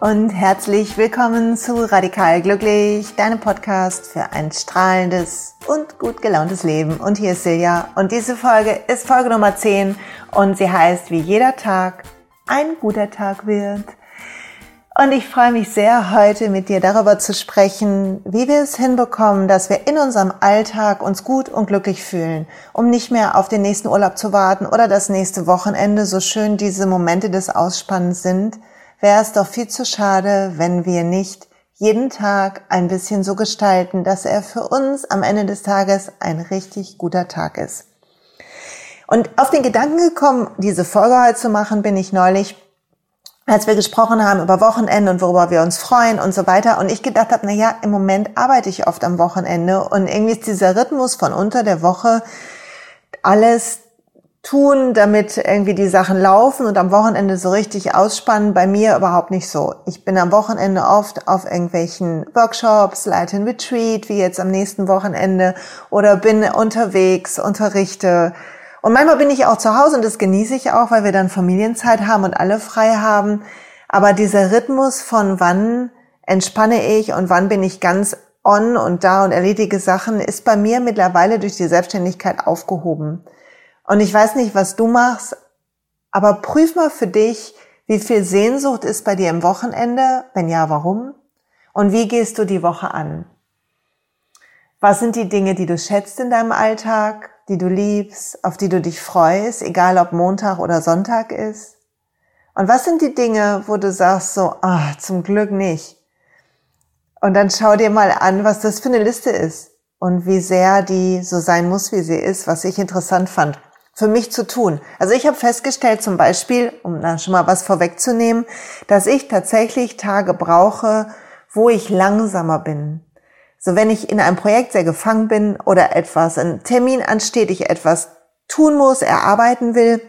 und herzlich willkommen zu Radikal Glücklich, deinem Podcast für ein strahlendes und gut gelauntes Leben. Und hier ist Silja und diese Folge ist Folge Nummer 10 und sie heißt, wie jeder Tag ein guter Tag wird. Und ich freue mich sehr, heute mit dir darüber zu sprechen, wie wir es hinbekommen, dass wir in unserem Alltag uns gut und glücklich fühlen, um nicht mehr auf den nächsten Urlaub zu warten oder das nächste Wochenende, so schön diese Momente des Ausspannens sind, wäre es doch viel zu schade, wenn wir nicht jeden Tag ein bisschen so gestalten, dass er für uns am Ende des Tages ein richtig guter Tag ist. Und auf den Gedanken gekommen, diese Folge heute zu machen, bin ich neulich, als wir gesprochen haben über Wochenende und worüber wir uns freuen und so weiter. Und ich gedacht habe, na ja, im Moment arbeite ich oft am Wochenende und irgendwie ist dieser Rhythmus von unter der Woche alles tun, damit irgendwie die Sachen laufen und am Wochenende so richtig ausspannen. Bei mir überhaupt nicht so. Ich bin am Wochenende oft auf irgendwelchen Workshops, leite ein Retreat, wie jetzt am nächsten Wochenende, oder bin unterwegs, unterrichte. Und manchmal bin ich auch zu Hause und das genieße ich auch, weil wir dann Familienzeit haben und alle frei haben. Aber dieser Rhythmus von wann entspanne ich und wann bin ich ganz on und da und erledige Sachen, ist bei mir mittlerweile durch die Selbstständigkeit aufgehoben. Und ich weiß nicht, was du machst, aber prüf mal für dich, wie viel Sehnsucht ist bei dir im Wochenende? Wenn ja, warum? Und wie gehst du die Woche an? Was sind die Dinge, die du schätzt in deinem Alltag, die du liebst, auf die du dich freust, egal ob Montag oder Sonntag ist? Und was sind die Dinge, wo du sagst so, ah, zum Glück nicht? Und dann schau dir mal an, was das für eine Liste ist und wie sehr die so sein muss, wie sie ist, was ich interessant fand für mich zu tun. Also ich habe festgestellt zum Beispiel, um da schon mal was vorwegzunehmen, dass ich tatsächlich Tage brauche, wo ich langsamer bin. So wenn ich in einem Projekt sehr gefangen bin oder etwas, ein Termin ansteht, ich etwas tun muss, erarbeiten will,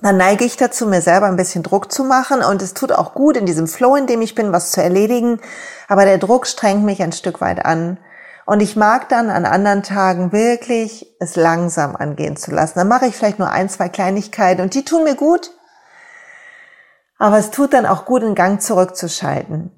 dann neige ich dazu, mir selber ein bisschen Druck zu machen und es tut auch gut in diesem Flow, in dem ich bin, was zu erledigen, aber der Druck strengt mich ein Stück weit an und ich mag dann an anderen Tagen wirklich es langsam angehen zu lassen. Dann mache ich vielleicht nur ein, zwei Kleinigkeiten und die tun mir gut. Aber es tut dann auch gut, in Gang zurückzuschalten.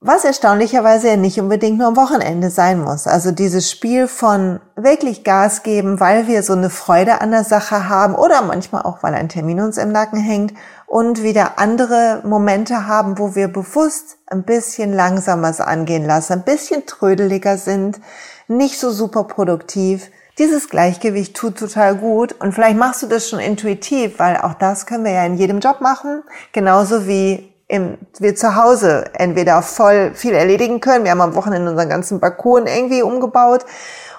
Was erstaunlicherweise ja nicht unbedingt nur am Wochenende sein muss. Also dieses Spiel von wirklich Gas geben, weil wir so eine Freude an der Sache haben oder manchmal auch, weil ein Termin uns im Nacken hängt und wieder andere Momente haben, wo wir bewusst ein bisschen langsamer angehen lassen, ein bisschen trödeliger sind, nicht so super produktiv. Dieses Gleichgewicht tut total gut und vielleicht machst du das schon intuitiv, weil auch das können wir ja in jedem Job machen, genauso wie im, wir zu Hause entweder voll viel erledigen können. Wir haben am Wochenende unseren ganzen Balkon irgendwie umgebaut.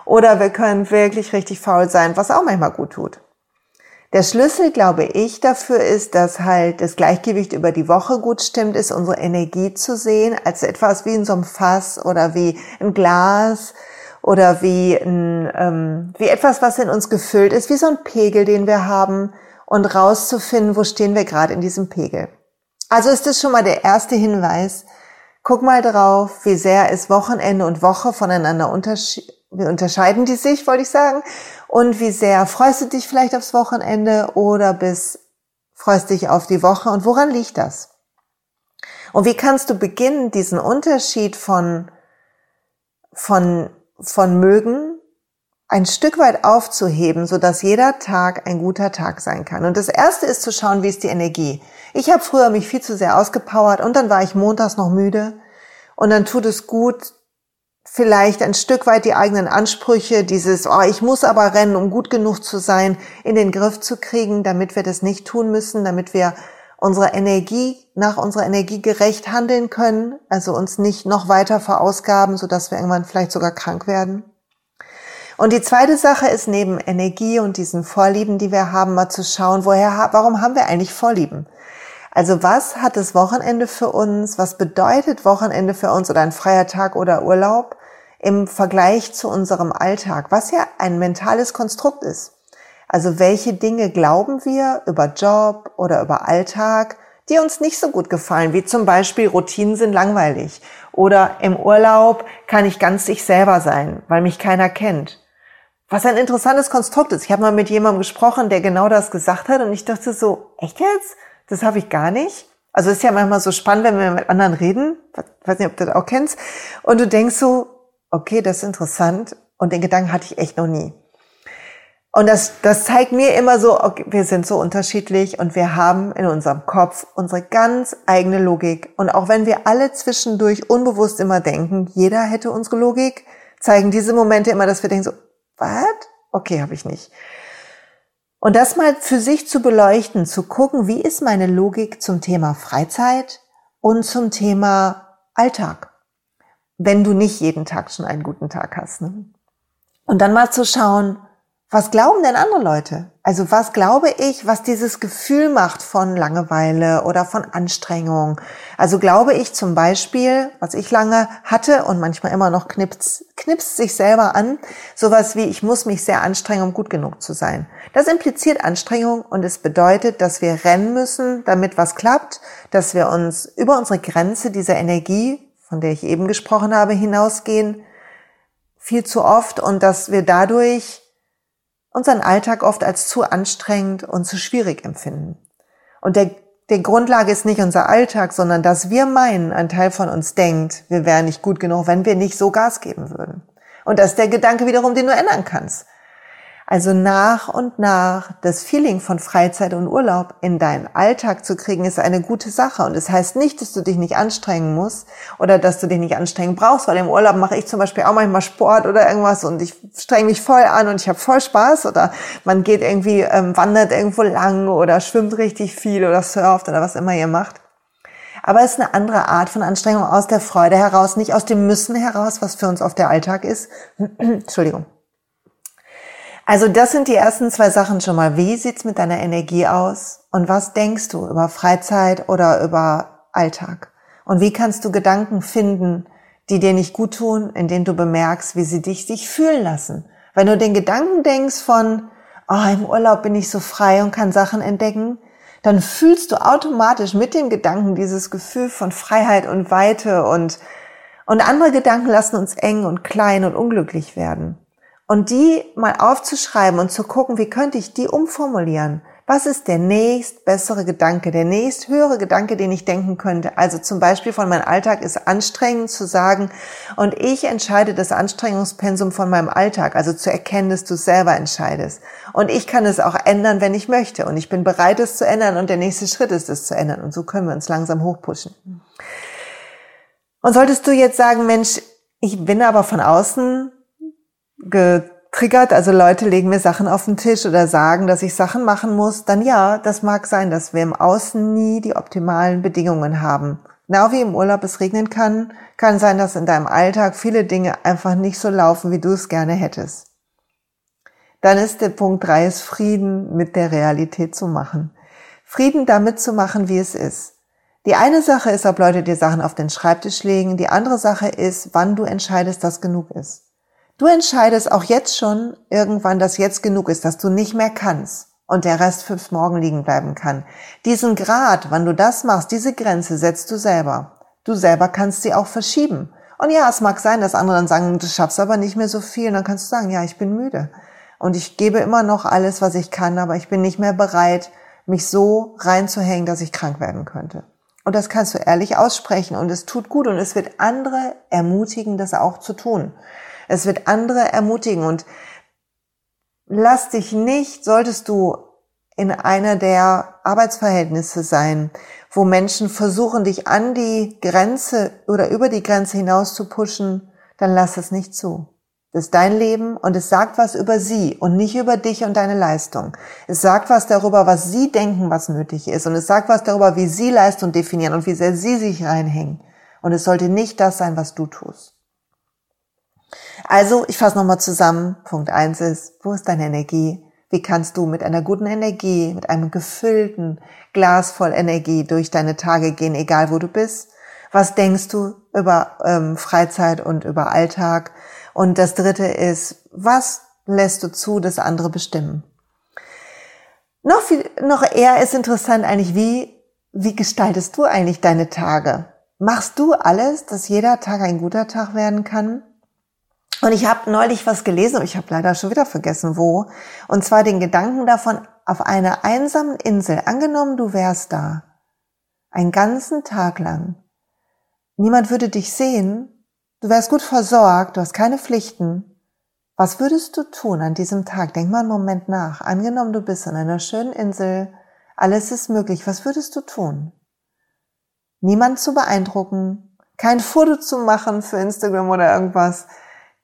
Oder wir können wirklich richtig faul sein, was auch manchmal gut tut. Der Schlüssel, glaube ich, dafür ist, dass halt das Gleichgewicht über die Woche gut stimmt, ist unsere Energie zu sehen als etwas wie in so einem Fass oder wie ein Glas oder wie ein, ähm, wie etwas, was in uns gefüllt ist, wie so ein Pegel, den wir haben und rauszufinden, wo stehen wir gerade in diesem Pegel. Also ist das schon mal der erste Hinweis. Guck mal drauf, wie sehr ist Wochenende und Woche voneinander unterschieden. Wie unterscheiden die sich, wollte ich sagen. Und wie sehr freust du dich vielleicht aufs Wochenende oder bis freust dich auf die Woche und woran liegt das? Und wie kannst du beginnen, diesen Unterschied von, von, von mögen ein Stück weit aufzuheben, so dass jeder Tag ein guter Tag sein kann. Und das erste ist zu schauen, wie ist die Energie. Ich habe früher mich viel zu sehr ausgepowert und dann war ich montags noch müde. Und dann tut es gut, vielleicht ein Stück weit die eigenen Ansprüche, dieses, oh, ich muss aber rennen, um gut genug zu sein, in den Griff zu kriegen, damit wir das nicht tun müssen, damit wir unsere Energie nach unserer Energie gerecht handeln können, also uns nicht noch weiter verausgaben, sodass wir irgendwann vielleicht sogar krank werden. Und die zweite Sache ist neben Energie und diesen Vorlieben, die wir haben, mal zu schauen, woher, warum haben wir eigentlich Vorlieben? Also was hat das Wochenende für uns? Was bedeutet Wochenende für uns oder ein freier Tag oder Urlaub im Vergleich zu unserem Alltag? Was ja ein mentales Konstrukt ist. Also welche Dinge glauben wir über Job oder über Alltag, die uns nicht so gut gefallen, wie zum Beispiel Routinen sind langweilig oder im Urlaub kann ich ganz ich selber sein, weil mich keiner kennt. Was ein interessantes Konstrukt ist. Ich habe mal mit jemandem gesprochen, der genau das gesagt hat und ich dachte so, echt jetzt? Das habe ich gar nicht. Also ist ja manchmal so spannend, wenn wir mit anderen reden. Ich weiß nicht, ob du das auch kennst. Und du denkst so, okay, das ist interessant. Und den Gedanken hatte ich echt noch nie. Und das, das zeigt mir immer so, okay, wir sind so unterschiedlich und wir haben in unserem Kopf unsere ganz eigene Logik. Und auch wenn wir alle zwischendurch unbewusst immer denken, jeder hätte unsere Logik, zeigen diese Momente immer, dass wir denken so, was? Okay, habe ich nicht. Und das mal für sich zu beleuchten, zu gucken, wie ist meine Logik zum Thema Freizeit und zum Thema Alltag, wenn du nicht jeden Tag schon einen guten Tag hast. Ne? Und dann mal zu schauen, was glauben denn andere Leute? Also was glaube ich, was dieses Gefühl macht von Langeweile oder von Anstrengung? Also glaube ich zum Beispiel, was ich lange hatte und manchmal immer noch knipst, knipst sich selber an, sowas wie ich muss mich sehr anstrengen, um gut genug zu sein. Das impliziert Anstrengung und es bedeutet, dass wir rennen müssen, damit was klappt, dass wir uns über unsere Grenze dieser Energie, von der ich eben gesprochen habe, hinausgehen, viel zu oft und dass wir dadurch unseren Alltag oft als zu anstrengend und zu schwierig empfinden. Und der, der Grundlage ist nicht unser Alltag, sondern dass wir meinen, ein Teil von uns denkt, wir wären nicht gut genug, wenn wir nicht so Gas geben würden. Und das ist der Gedanke wiederum, den du ändern kannst. Also nach und nach das Feeling von Freizeit und Urlaub in deinen Alltag zu kriegen, ist eine gute Sache. Und es das heißt nicht, dass du dich nicht anstrengen musst oder dass du dich nicht anstrengen brauchst, weil im Urlaub mache ich zum Beispiel auch manchmal Sport oder irgendwas und ich streng mich voll an und ich habe voll Spaß oder man geht irgendwie, ähm, wandert irgendwo lang oder schwimmt richtig viel oder surft oder was immer ihr macht. Aber es ist eine andere Art von Anstrengung aus der Freude heraus, nicht aus dem Müssen heraus, was für uns oft der Alltag ist. Entschuldigung. Also das sind die ersten zwei Sachen schon mal. Wie sieht's mit deiner Energie aus? Und was denkst du über Freizeit oder über Alltag? Und wie kannst du Gedanken finden, die dir nicht gut tun, in denen du bemerkst, wie sie dich sich fühlen lassen? Wenn du den Gedanken denkst von, oh, im Urlaub bin ich so frei und kann Sachen entdecken, dann fühlst du automatisch mit dem Gedanken dieses Gefühl von Freiheit und Weite und, und andere Gedanken lassen uns eng und klein und unglücklich werden. Und die mal aufzuschreiben und zu gucken, wie könnte ich die umformulieren? Was ist der nächst bessere Gedanke, der nächst höhere Gedanke, den ich denken könnte? Also zum Beispiel von meinem Alltag ist anstrengend zu sagen und ich entscheide das Anstrengungspensum von meinem Alltag, also zu erkennen, dass du es selber entscheidest. Und ich kann es auch ändern, wenn ich möchte und ich bin bereit, es zu ändern und der nächste Schritt ist es zu ändern und so können wir uns langsam hochpushen. Und solltest du jetzt sagen, Mensch, ich bin aber von außen getriggert, also Leute legen mir Sachen auf den Tisch oder sagen, dass ich Sachen machen muss, dann ja, das mag sein, dass wir im Außen nie die optimalen Bedingungen haben. Genau wie im Urlaub es regnen kann, kann sein, dass in deinem Alltag viele Dinge einfach nicht so laufen, wie du es gerne hättest. Dann ist der Punkt drei, ist Frieden mit der Realität zu machen. Frieden damit zu machen, wie es ist. Die eine Sache ist, ob Leute dir Sachen auf den Schreibtisch legen. Die andere Sache ist, wann du entscheidest, dass genug ist. Du entscheidest auch jetzt schon irgendwann, dass jetzt genug ist, dass du nicht mehr kannst und der Rest fürs Morgen liegen bleiben kann. Diesen Grad, wann du das machst, diese Grenze setzt du selber. Du selber kannst sie auch verschieben. Und ja, es mag sein, dass andere dann sagen, du schaffst aber nicht mehr so viel. Und dann kannst du sagen, ja, ich bin müde. Und ich gebe immer noch alles, was ich kann, aber ich bin nicht mehr bereit, mich so reinzuhängen, dass ich krank werden könnte. Und das kannst du ehrlich aussprechen und es tut gut und es wird andere ermutigen, das auch zu tun. Es wird andere ermutigen und lass dich nicht, solltest du in einer der Arbeitsverhältnisse sein, wo Menschen versuchen, dich an die Grenze oder über die Grenze hinaus zu pushen, dann lass es nicht zu. Das ist dein Leben und es sagt was über sie und nicht über dich und deine Leistung. Es sagt was darüber, was sie denken, was nötig ist. Und es sagt was darüber, wie sie Leistung definieren und wie sehr sie sich reinhängen. Und es sollte nicht das sein, was du tust. Also, ich fasse nochmal zusammen. Punkt eins ist, wo ist deine Energie? Wie kannst du mit einer guten Energie, mit einem gefüllten Glas voll Energie durch deine Tage gehen, egal wo du bist? Was denkst du über ähm, Freizeit und über Alltag? Und das dritte ist, was lässt du zu, dass andere bestimmen? Noch viel, noch eher ist interessant eigentlich, wie, wie gestaltest du eigentlich deine Tage? Machst du alles, dass jeder Tag ein guter Tag werden kann? Und ich habe neulich was gelesen, aber ich habe leider schon wieder vergessen, wo. Und zwar den Gedanken davon, auf einer einsamen Insel, angenommen, du wärst da. einen ganzen Tag lang. Niemand würde dich sehen, du wärst gut versorgt, du hast keine Pflichten. Was würdest du tun an diesem Tag? Denk mal einen Moment nach. Angenommen, du bist an einer schönen Insel, alles ist möglich. Was würdest du tun? Niemand zu beeindrucken, kein Foto zu machen für Instagram oder irgendwas,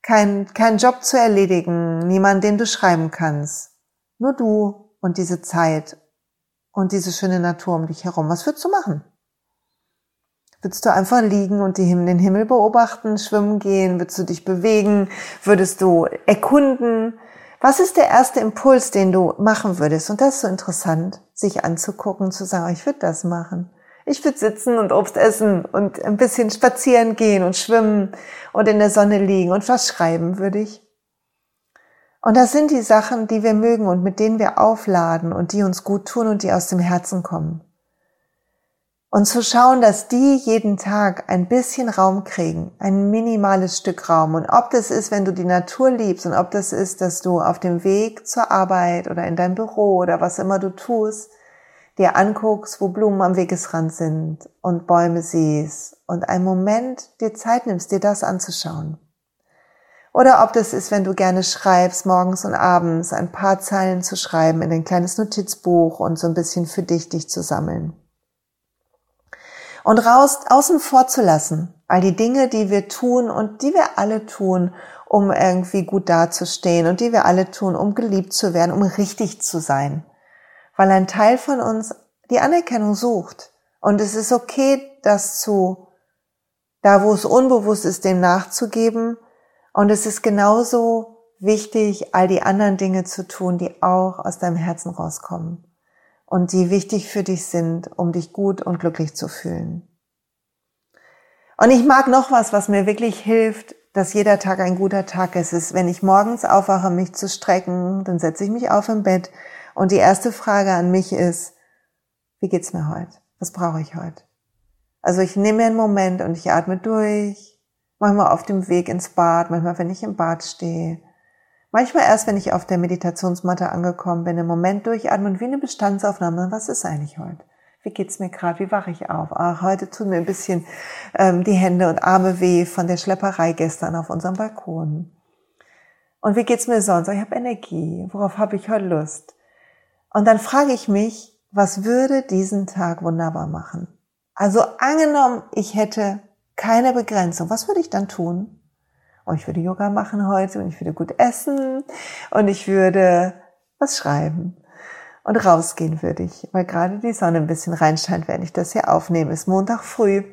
kein, kein Job zu erledigen, niemand, den du schreiben kannst. Nur du und diese Zeit und diese schöne Natur um dich herum. Was würdest du machen? Würdest du einfach liegen und den Himmel beobachten, schwimmen gehen? Würdest du dich bewegen? Würdest du erkunden? Was ist der erste Impuls, den du machen würdest? Und das ist so interessant, sich anzugucken, zu sagen, ich würde das machen. Ich würde sitzen und Obst essen und ein bisschen spazieren gehen und schwimmen und in der Sonne liegen und was schreiben würde ich. Und das sind die Sachen, die wir mögen und mit denen wir aufladen und die uns gut tun und die aus dem Herzen kommen. Und zu schauen, dass die jeden Tag ein bisschen Raum kriegen, ein minimales Stück Raum. Und ob das ist, wenn du die Natur liebst und ob das ist, dass du auf dem Weg zur Arbeit oder in deinem Büro oder was immer du tust, dir anguckst, wo Blumen am Wegesrand sind und Bäume siehst und einen Moment dir Zeit nimmst, dir das anzuschauen. Oder ob das ist, wenn du gerne schreibst, morgens und abends ein paar Zeilen zu schreiben in ein kleines Notizbuch und so ein bisschen für dich, dich zu sammeln. Und raus, außen vor zu lassen, all die Dinge, die wir tun und die wir alle tun, um irgendwie gut dazustehen und die wir alle tun, um geliebt zu werden, um richtig zu sein. Weil ein Teil von uns die Anerkennung sucht. Und es ist okay, das zu, da wo es unbewusst ist, dem nachzugeben und es ist genauso wichtig, all die anderen Dinge zu tun, die auch aus deinem Herzen rauskommen und die wichtig für dich sind, um dich gut und glücklich zu fühlen. Und ich mag noch was, was mir wirklich hilft, dass jeder Tag ein guter Tag ist, ist, wenn ich morgens aufwache, mich zu strecken, dann setze ich mich auf im Bett und die erste Frage an mich ist, wie geht's mir heute? Was brauche ich heute? Also ich nehme mir einen Moment und ich atme durch, Manchmal auf dem Weg ins Bad, manchmal wenn ich im Bad stehe. Manchmal erst, wenn ich auf der Meditationsmatte angekommen bin, im Moment durchatmen wie eine Bestandsaufnahme. Was ist eigentlich heute? Wie geht's mir gerade? Wie wache ich auf? Ach, heute tun mir ein bisschen ähm, die Hände und Arme weh von der Schlepperei gestern auf unserem Balkon. Und wie geht's mir sonst? Ich habe Energie. Worauf habe ich heute Lust? Und dann frage ich mich, was würde diesen Tag wunderbar machen? Also angenommen, ich hätte keine Begrenzung. Was würde ich dann tun? Oh, ich würde Yoga machen heute und ich würde gut essen und ich würde was schreiben. Und rausgehen würde ich, weil gerade die Sonne ein bisschen reinscheint, wenn ich das hier aufnehme. Ist Montag früh.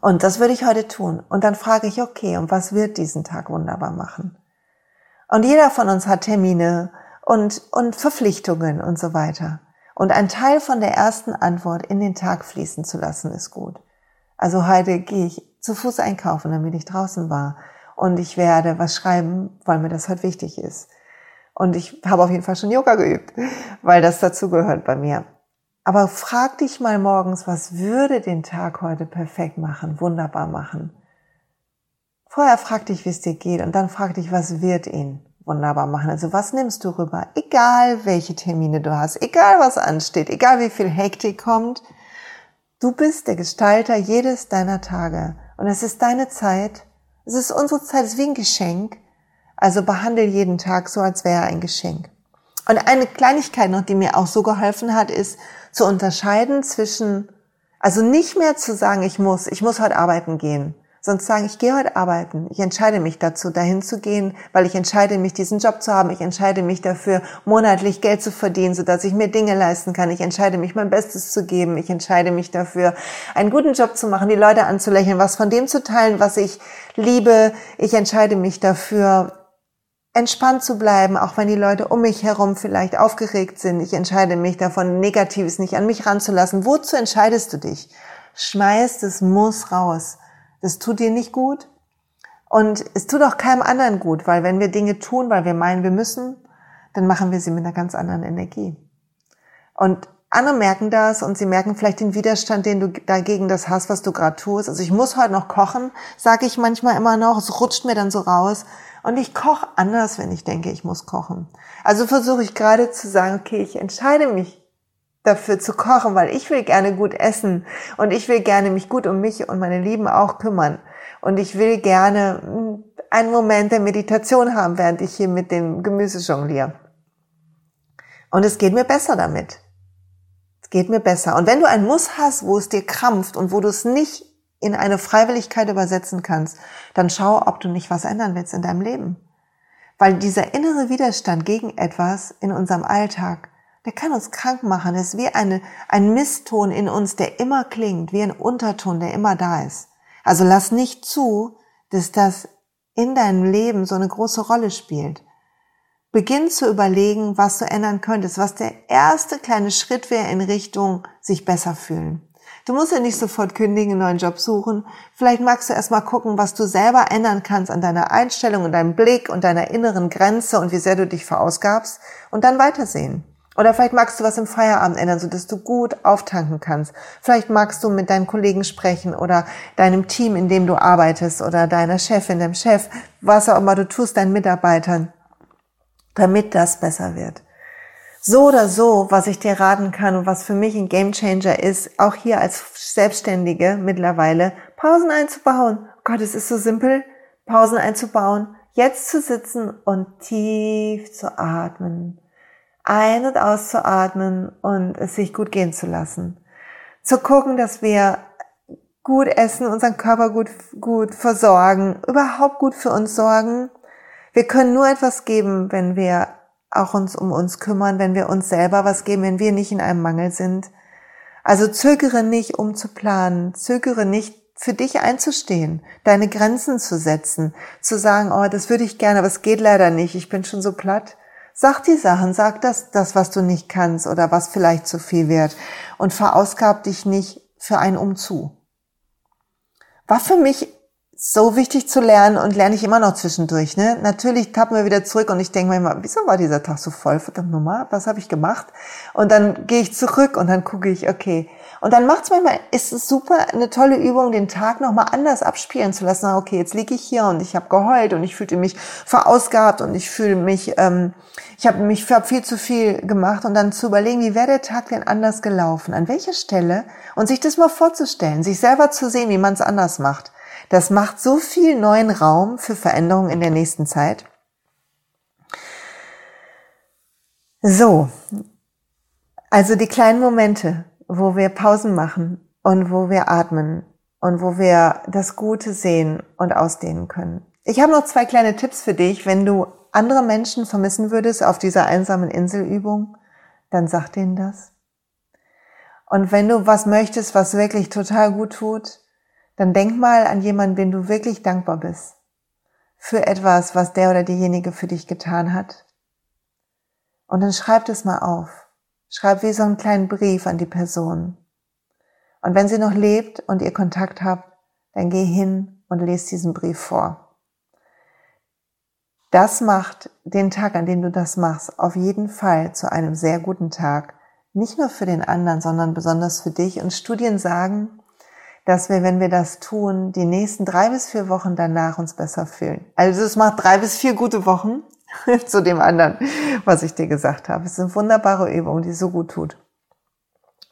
Und das würde ich heute tun. Und dann frage ich, okay, und was wird diesen Tag wunderbar machen? Und jeder von uns hat Termine und, und Verpflichtungen und so weiter. Und ein Teil von der ersten Antwort in den Tag fließen zu lassen, ist gut. Also heute gehe ich zu Fuß einkaufen, damit ich draußen war. Und ich werde was schreiben, weil mir das heute wichtig ist. Und ich habe auf jeden Fall schon Yoga geübt, weil das dazugehört bei mir. Aber frag dich mal morgens, was würde den Tag heute perfekt machen, wunderbar machen? Vorher frag dich, wie es dir geht und dann frag dich, was wird ihn wunderbar machen? Also was nimmst du rüber? Egal welche Termine du hast, egal was ansteht, egal wie viel Hektik kommt, Du bist der Gestalter jedes deiner Tage und es ist deine Zeit. Es ist unsere Zeit, es ist wie ein Geschenk. Also behandle jeden Tag so, als wäre er ein Geschenk. Und eine Kleinigkeit noch, die mir auch so geholfen hat, ist zu unterscheiden zwischen, also nicht mehr zu sagen, ich muss, ich muss heute arbeiten gehen, Sonst sagen, ich gehe heute arbeiten. Ich entscheide mich dazu, dahin zu gehen, weil ich entscheide mich, diesen Job zu haben. Ich entscheide mich dafür, monatlich Geld zu verdienen, sodass ich mir Dinge leisten kann. Ich entscheide mich, mein Bestes zu geben. Ich entscheide mich dafür, einen guten Job zu machen, die Leute anzulächeln, was von dem zu teilen, was ich liebe. Ich entscheide mich dafür, entspannt zu bleiben, auch wenn die Leute um mich herum vielleicht aufgeregt sind. Ich entscheide mich davon, Negatives nicht an mich ranzulassen. Wozu entscheidest du dich? Schmeißt es muss raus. Das tut dir nicht gut. Und es tut auch keinem anderen gut, weil wenn wir Dinge tun, weil wir meinen, wir müssen, dann machen wir sie mit einer ganz anderen Energie. Und andere merken das und sie merken vielleicht den Widerstand, den du dagegen das hast, was du gerade tust. Also ich muss heute noch kochen, sage ich manchmal immer noch. Es rutscht mir dann so raus. Und ich koche anders, wenn ich denke, ich muss kochen. Also versuche ich gerade zu sagen, okay, ich entscheide mich dafür zu kochen, weil ich will gerne gut essen und ich will gerne mich gut um mich und meine Lieben auch kümmern. Und ich will gerne hm, einen Moment der Meditation haben, während ich hier mit dem Gemüse jongliere. Und es geht mir besser damit. Es geht mir besser. Und wenn du ein Muss hast, wo es dir krampft und wo du es nicht in eine Freiwilligkeit übersetzen kannst, dann schau, ob du nicht was ändern willst in deinem Leben. Weil dieser innere Widerstand gegen etwas in unserem Alltag, der kann uns krank machen. Es ist wie eine, ein Misston in uns, der immer klingt, wie ein Unterton, der immer da ist. Also lass nicht zu, dass das in deinem Leben so eine große Rolle spielt. Beginn zu überlegen, was du ändern könntest, was der erste kleine Schritt wäre in Richtung sich besser fühlen. Du musst ja nicht sofort kündigen, einen neuen Job suchen. Vielleicht magst du erstmal gucken, was du selber ändern kannst an deiner Einstellung und deinem Blick und deiner inneren Grenze und wie sehr du dich verausgabst und dann weitersehen. Oder vielleicht magst du was im Feierabend ändern, sodass du gut auftanken kannst. Vielleicht magst du mit deinen Kollegen sprechen oder deinem Team, in dem du arbeitest oder deiner Chefin, dem Chef, was auch immer du tust, deinen Mitarbeitern, damit das besser wird so oder so, was ich dir raten kann und was für mich ein Gamechanger ist, auch hier als Selbstständige mittlerweile, Pausen einzubauen. Oh Gott, es ist so simpel, Pausen einzubauen, jetzt zu sitzen und tief zu atmen, ein- und auszuatmen und es sich gut gehen zu lassen. Zu gucken, dass wir gut essen, unseren Körper gut, gut versorgen, überhaupt gut für uns sorgen. Wir können nur etwas geben, wenn wir auch uns um uns kümmern, wenn wir uns selber was geben, wenn wir nicht in einem Mangel sind. Also zögere nicht, um zu planen, zögere nicht, für dich einzustehen, deine Grenzen zu setzen, zu sagen, oh, das würde ich gerne, aber es geht leider nicht, ich bin schon so platt. Sag die Sachen, sag das, das, was du nicht kannst oder was vielleicht zu viel wird und verausgab dich nicht für einen Umzu. War für mich so wichtig zu lernen und lerne ich immer noch zwischendurch. Ne? Natürlich tappen wir wieder zurück und ich denke mir immer, wieso war dieser Tag so voll? Verdammt nochmal, was habe ich gemacht? Und dann gehe ich zurück und dann gucke ich, okay. Und dann macht es manchmal, ist es super, eine tolle Übung, den Tag nochmal anders abspielen zu lassen. Okay, jetzt liege ich hier und ich habe geheult und ich fühlte mich verausgabt und ich fühle mich, ähm, ich habe mich hab viel zu viel gemacht und dann zu überlegen, wie wäre der Tag denn anders gelaufen? An welcher Stelle? Und sich das mal vorzustellen, sich selber zu sehen, wie man es anders macht. Das macht so viel neuen Raum für Veränderungen in der nächsten Zeit. So, also die kleinen Momente, wo wir Pausen machen und wo wir atmen und wo wir das Gute sehen und ausdehnen können. Ich habe noch zwei kleine Tipps für dich, wenn du andere Menschen vermissen würdest auf dieser einsamen Inselübung, dann sag denen das. Und wenn du was möchtest, was wirklich total gut tut, dann denk mal an jemanden, den du wirklich dankbar bist für etwas, was der oder diejenige für dich getan hat. Und dann schreib es mal auf. Schreib wie so einen kleinen Brief an die Person. Und wenn sie noch lebt und ihr Kontakt habt, dann geh hin und lese diesen Brief vor. Das macht den Tag, an dem du das machst, auf jeden Fall zu einem sehr guten Tag. Nicht nur für den anderen, sondern besonders für dich. Und Studien sagen, dass wir, wenn wir das tun, die nächsten drei bis vier Wochen danach uns besser fühlen. Also es macht drei bis vier gute Wochen zu dem anderen, was ich dir gesagt habe. Es ist eine wunderbare Übung, die so gut tut.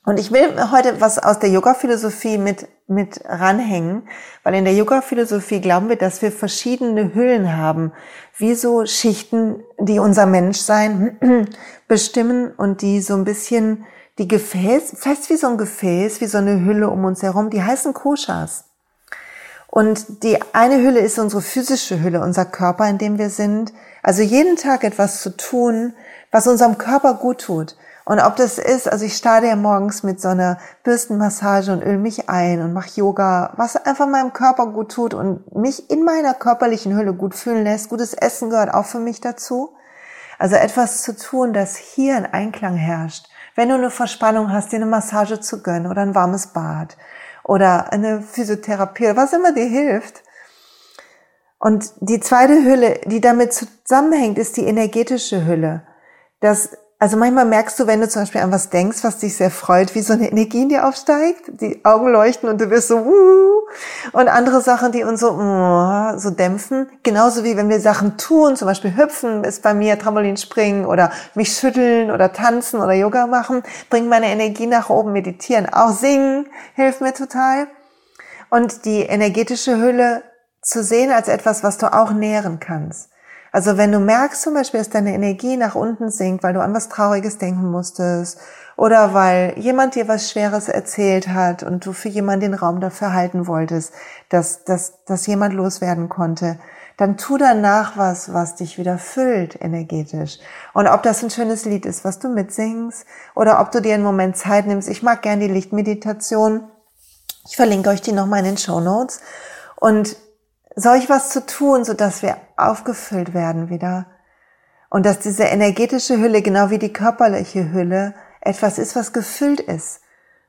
Und ich will heute was aus der Yoga-Philosophie mit, mit ranhängen, weil in der Yoga-Philosophie glauben wir, dass wir verschiedene Hüllen haben, wie so Schichten, die unser Menschsein bestimmen und die so ein bisschen die Gefäß, fest wie so ein Gefäß, wie so eine Hülle um uns herum, die heißen Koshas. Und die eine Hülle ist unsere physische Hülle, unser Körper, in dem wir sind. Also jeden Tag etwas zu tun, was unserem Körper gut tut. Und ob das ist, also ich starte ja morgens mit so einer Bürstenmassage und öl mich ein und mache Yoga, was einfach meinem Körper gut tut und mich in meiner körperlichen Hülle gut fühlen lässt. Gutes Essen gehört auch für mich dazu. Also etwas zu tun, das hier in Einklang herrscht wenn du eine Verspannung hast, dir eine Massage zu gönnen oder ein warmes Bad oder eine Physiotherapie, was immer dir hilft. Und die zweite Hülle, die damit zusammenhängt, ist die energetische Hülle. Das, Also manchmal merkst du, wenn du zum Beispiel an was denkst, was dich sehr freut, wie so eine Energie in dir aufsteigt, die Augen leuchten und du wirst so, uh, und andere Sachen, die uns so, uh, so dämpfen. Genauso wie wenn wir Sachen tun, zum Beispiel hüpfen ist bei mir Trampolin springen oder mich schütteln oder tanzen oder Yoga machen, bringt meine Energie nach oben, meditieren, auch singen hilft mir total. Und die energetische Hülle zu sehen als etwas, was du auch nähren kannst. Also wenn du merkst zum Beispiel, dass deine Energie nach unten sinkt, weil du an was Trauriges denken musstest oder weil jemand dir was Schweres erzählt hat und du für jemanden den Raum dafür halten wolltest, dass, dass, dass jemand loswerden konnte, dann tu danach was, was dich wieder füllt energetisch. Und ob das ein schönes Lied ist, was du mitsingst, oder ob du dir einen Moment Zeit nimmst. Ich mag gern die Lichtmeditation. Ich verlinke euch die nochmal in den Show Notes. Und solch was zu tun, so dass wir aufgefüllt werden wieder. Und dass diese energetische Hülle, genau wie die körperliche Hülle, etwas ist, was gefüllt ist.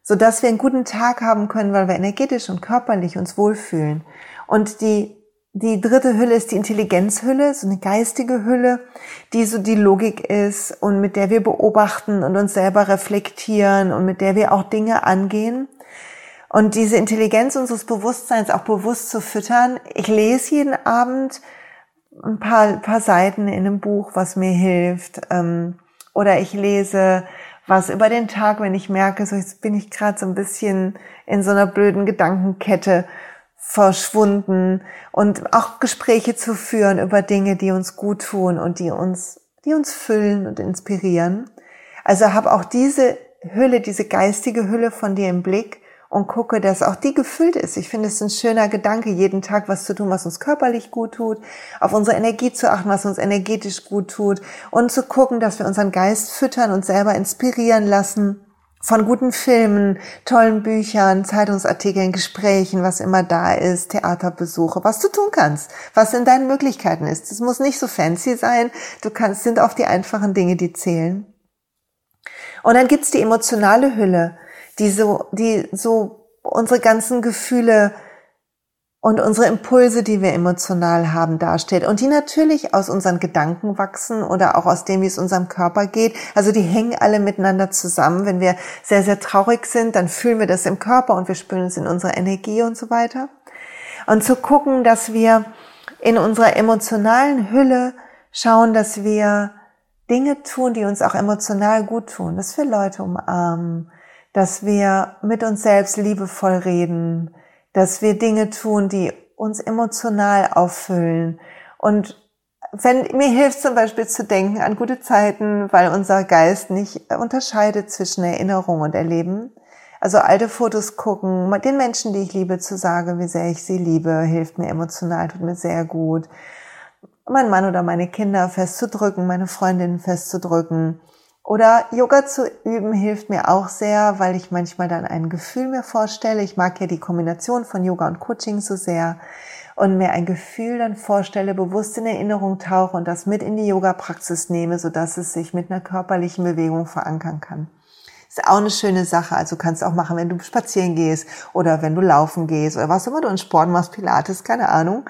So dass wir einen guten Tag haben können, weil wir energetisch und körperlich uns wohlfühlen. Und die, die dritte Hülle ist die Intelligenzhülle, so eine geistige Hülle, die so die Logik ist und mit der wir beobachten und uns selber reflektieren und mit der wir auch Dinge angehen. Und diese Intelligenz unseres Bewusstseins auch bewusst zu füttern. Ich lese jeden Abend ein paar, paar Seiten in einem Buch, was mir hilft. Ähm, oder ich lese was über den Tag, wenn ich merke, so jetzt bin ich gerade so ein bisschen in so einer blöden Gedankenkette verschwunden und auch Gespräche zu führen über Dinge, die uns gut tun und die uns, die uns füllen und inspirieren. Also habe auch diese Hülle, diese geistige Hülle von dir im Blick und gucke, dass auch die gefüllt ist. Ich finde es ein schöner Gedanke, jeden Tag was zu tun, was uns körperlich gut tut, auf unsere Energie zu achten, was uns energetisch gut tut und zu gucken, dass wir unseren Geist füttern und selber inspirieren lassen von guten Filmen, tollen Büchern, Zeitungsartikeln, Gesprächen, was immer da ist, Theaterbesuche, was du tun kannst, was in deinen Möglichkeiten ist. Es muss nicht so fancy sein, du kannst, sind auch die einfachen Dinge, die zählen. Und dann gibt's die emotionale Hülle die so, die so unsere ganzen Gefühle und unsere Impulse, die wir emotional haben, darstellt. Und die natürlich aus unseren Gedanken wachsen oder auch aus dem, wie es unserem Körper geht. Also die hängen alle miteinander zusammen. Wenn wir sehr, sehr traurig sind, dann fühlen wir das im Körper und wir spüren es in unserer Energie und so weiter. Und zu gucken, dass wir in unserer emotionalen Hülle schauen, dass wir Dinge tun, die uns auch emotional gut tun, dass wir Leute umarmen, dass wir mit uns selbst liebevoll reden, dass wir Dinge tun, die uns emotional auffüllen. Und wenn mir hilft zum Beispiel zu denken an gute Zeiten, weil unser Geist nicht unterscheidet zwischen Erinnerung und Erleben. Also alte Fotos gucken, den Menschen, die ich liebe, zu sagen, wie sehr ich sie liebe, hilft mir emotional, tut mir sehr gut. Mein Mann oder meine Kinder festzudrücken, meine Freundinnen festzudrücken oder Yoga zu üben hilft mir auch sehr, weil ich manchmal dann ein Gefühl mir vorstelle. Ich mag ja die Kombination von Yoga und Coaching so sehr und mir ein Gefühl dann vorstelle, bewusst in Erinnerung tauche und das mit in die Yoga-Praxis nehme, sodass es sich mit einer körperlichen Bewegung verankern kann. Ist auch eine schöne Sache. Also kannst du auch machen, wenn du spazieren gehst oder wenn du laufen gehst oder was immer du in Sport machst, Pilates, keine Ahnung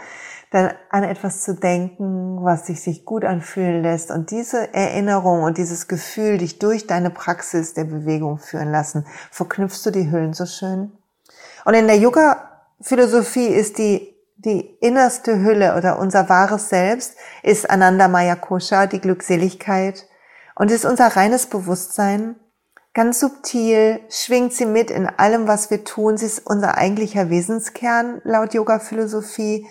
dann an etwas zu denken, was sich, sich gut anfühlen lässt und diese Erinnerung und dieses Gefühl dich durch deine Praxis der Bewegung führen lassen, verknüpfst du die Hüllen so schön. Und in der Yoga-Philosophie ist die die innerste Hülle oder unser wahres Selbst ist Ananda Maya Kosha, die Glückseligkeit und ist unser reines Bewusstsein. Ganz subtil schwingt sie mit in allem, was wir tun. Sie ist unser eigentlicher Wesenskern laut Yoga-Philosophie.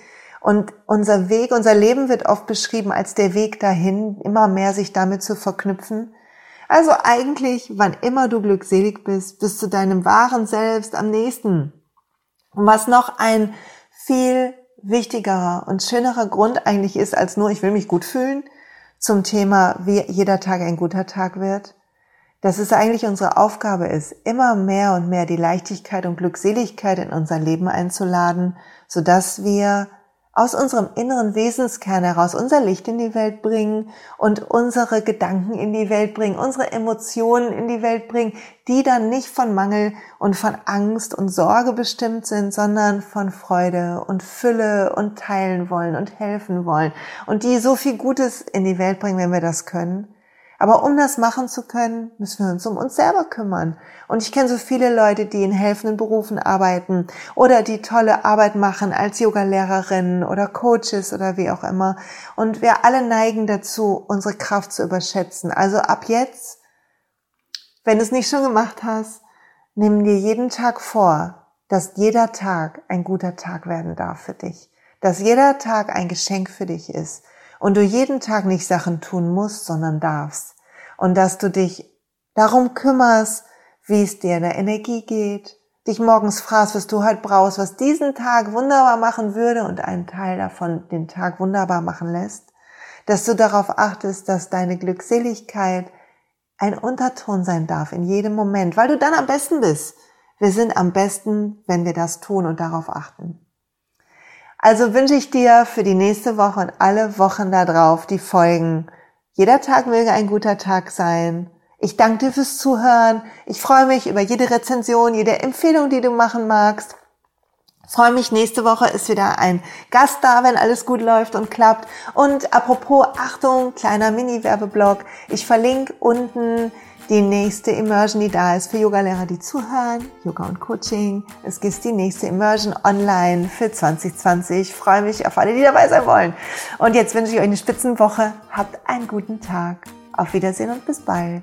Und unser Weg, unser Leben wird oft beschrieben als der Weg dahin, immer mehr sich damit zu verknüpfen. Also eigentlich, wann immer du glückselig bist, bist du deinem wahren Selbst am nächsten. Und was noch ein viel wichtigerer und schönerer Grund eigentlich ist, als nur ich will mich gut fühlen, zum Thema, wie jeder Tag ein guter Tag wird, dass es eigentlich unsere Aufgabe ist, immer mehr und mehr die Leichtigkeit und Glückseligkeit in unser Leben einzuladen, sodass wir aus unserem inneren Wesenskern heraus unser Licht in die Welt bringen und unsere Gedanken in die Welt bringen, unsere Emotionen in die Welt bringen, die dann nicht von Mangel und von Angst und Sorge bestimmt sind, sondern von Freude und Fülle und teilen wollen und helfen wollen und die so viel Gutes in die Welt bringen, wenn wir das können. Aber um das machen zu können, müssen wir uns um uns selber kümmern. Und ich kenne so viele Leute, die in helfenden Berufen arbeiten oder die tolle Arbeit machen als Yogalehrerinnen oder Coaches oder wie auch immer. Und wir alle neigen dazu, unsere Kraft zu überschätzen. Also ab jetzt, wenn du es nicht schon gemacht hast, nimm dir jeden Tag vor, dass jeder Tag ein guter Tag werden darf für dich. Dass jeder Tag ein Geschenk für dich ist und du jeden Tag nicht Sachen tun musst, sondern darfst. Und dass du dich darum kümmerst, wie es dir in der Energie geht, dich morgens fragst, was du halt brauchst, was diesen Tag wunderbar machen würde und einen Teil davon den Tag wunderbar machen lässt, dass du darauf achtest, dass deine Glückseligkeit ein Unterton sein darf in jedem Moment, weil du dann am besten bist. Wir sind am besten, wenn wir das tun und darauf achten. Also wünsche ich dir für die nächste Woche und alle Wochen darauf die Folgen. Jeder Tag möge ein guter Tag sein. Ich danke dir fürs Zuhören. Ich freue mich über jede Rezension, jede Empfehlung, die du machen magst. freue mich, nächste Woche ist wieder ein Gast da, wenn alles gut läuft und klappt. Und apropos, Achtung, kleiner Mini-Werbeblock. Ich verlinke unten die nächste Immersion, die da ist für Yogalehrer, die zuhören, Yoga und Coaching. Es gibt die nächste Immersion online für 2020. Ich freue mich auf alle, die dabei sein wollen. Und jetzt wünsche ich euch eine Spitzenwoche. Habt einen guten Tag. Auf Wiedersehen und bis bald.